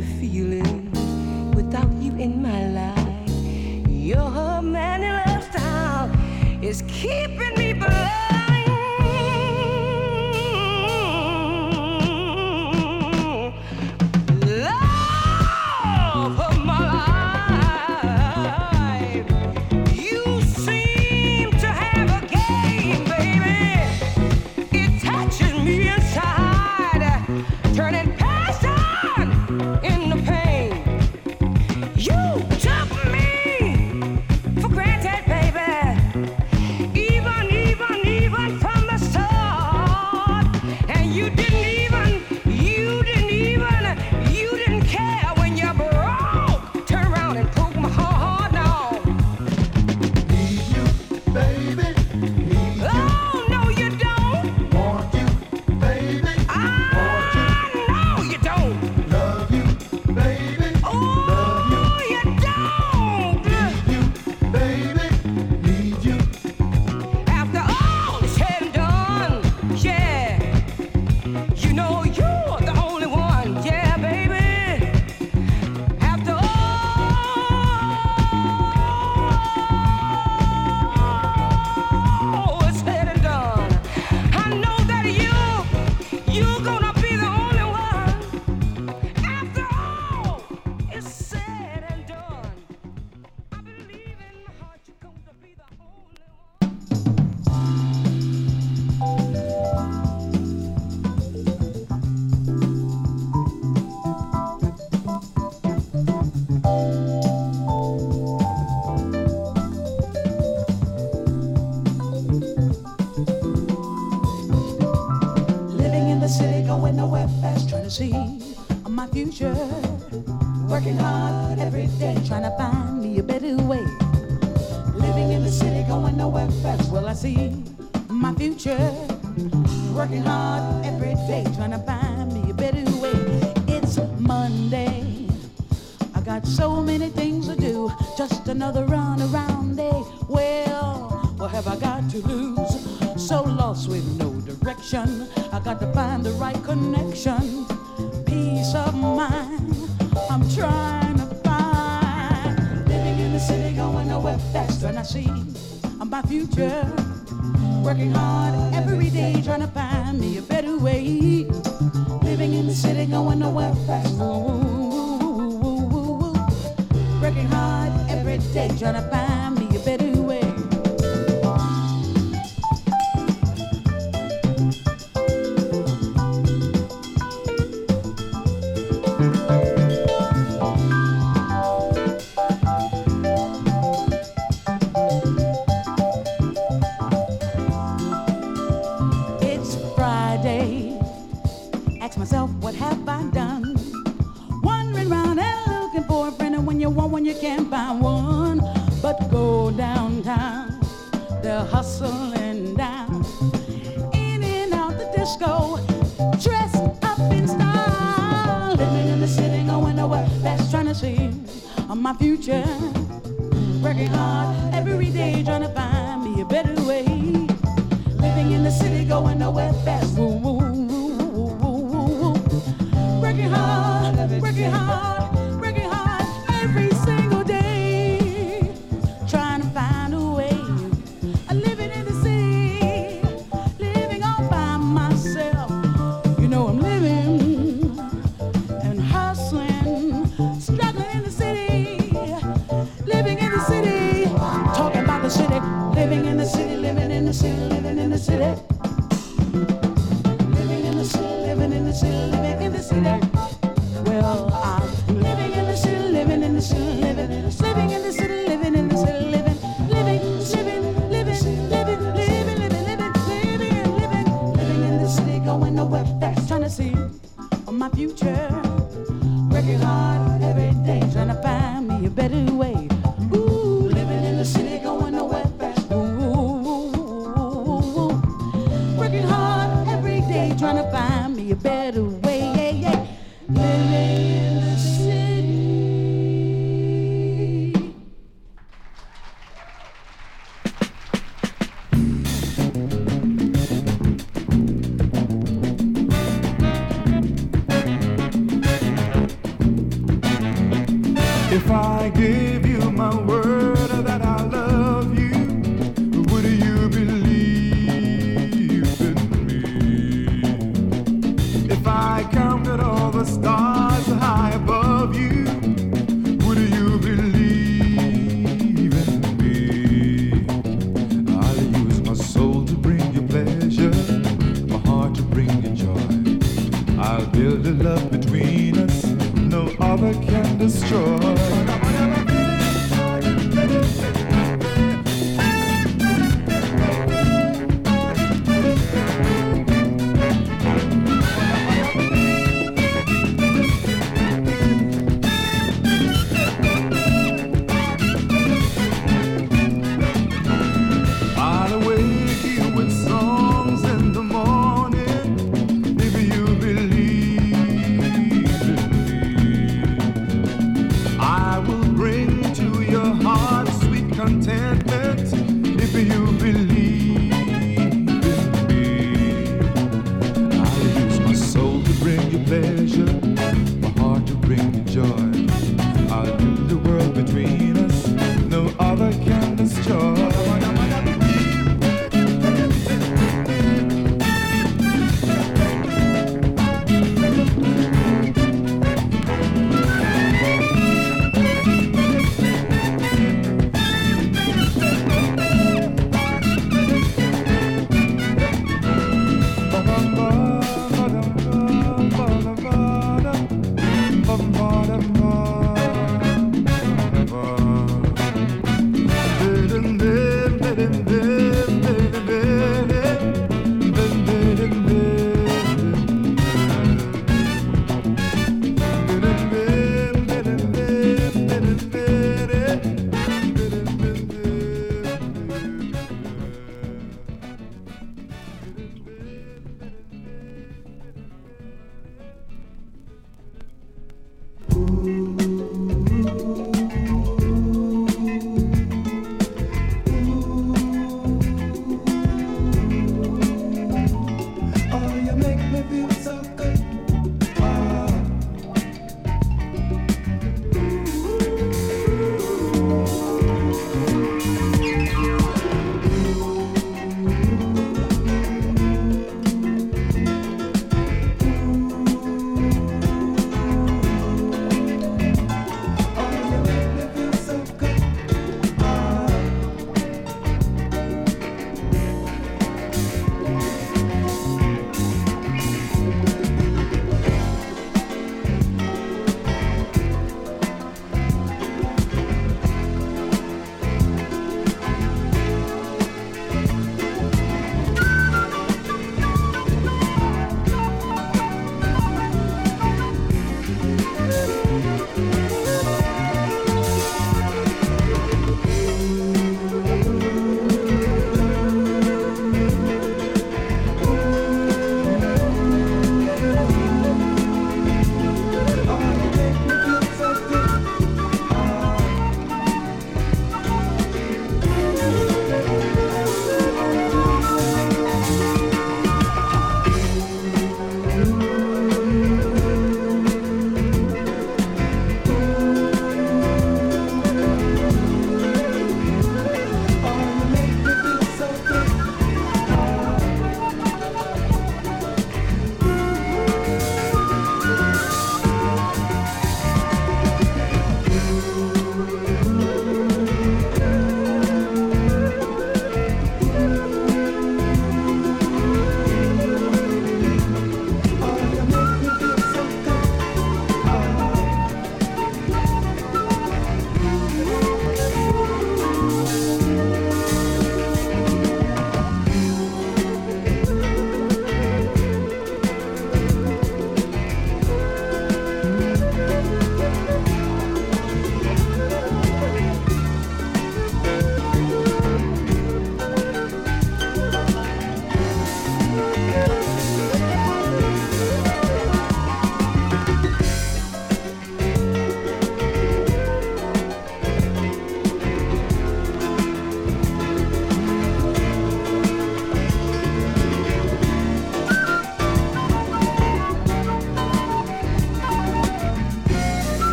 the feeling without you in my life. Your man in love style is keeping. future. Working hard every day, trying to find me a better way. Living in the city, going nowhere fast. Well, I see my future. Working hard every day, trying to find me a better way. It's Monday. I got so many things to do. Just another run around day. Well, what have I got to lose? So lost with no direction. I got to find the right connection peace of mind I'm trying to find. Living in the city, going nowhere fast, and I see my future. Working hard every day, trying to find me a better way. Living in the city, going nowhere fast. Ooh, ooh, ooh, Working hard every day, trying to find me a better way.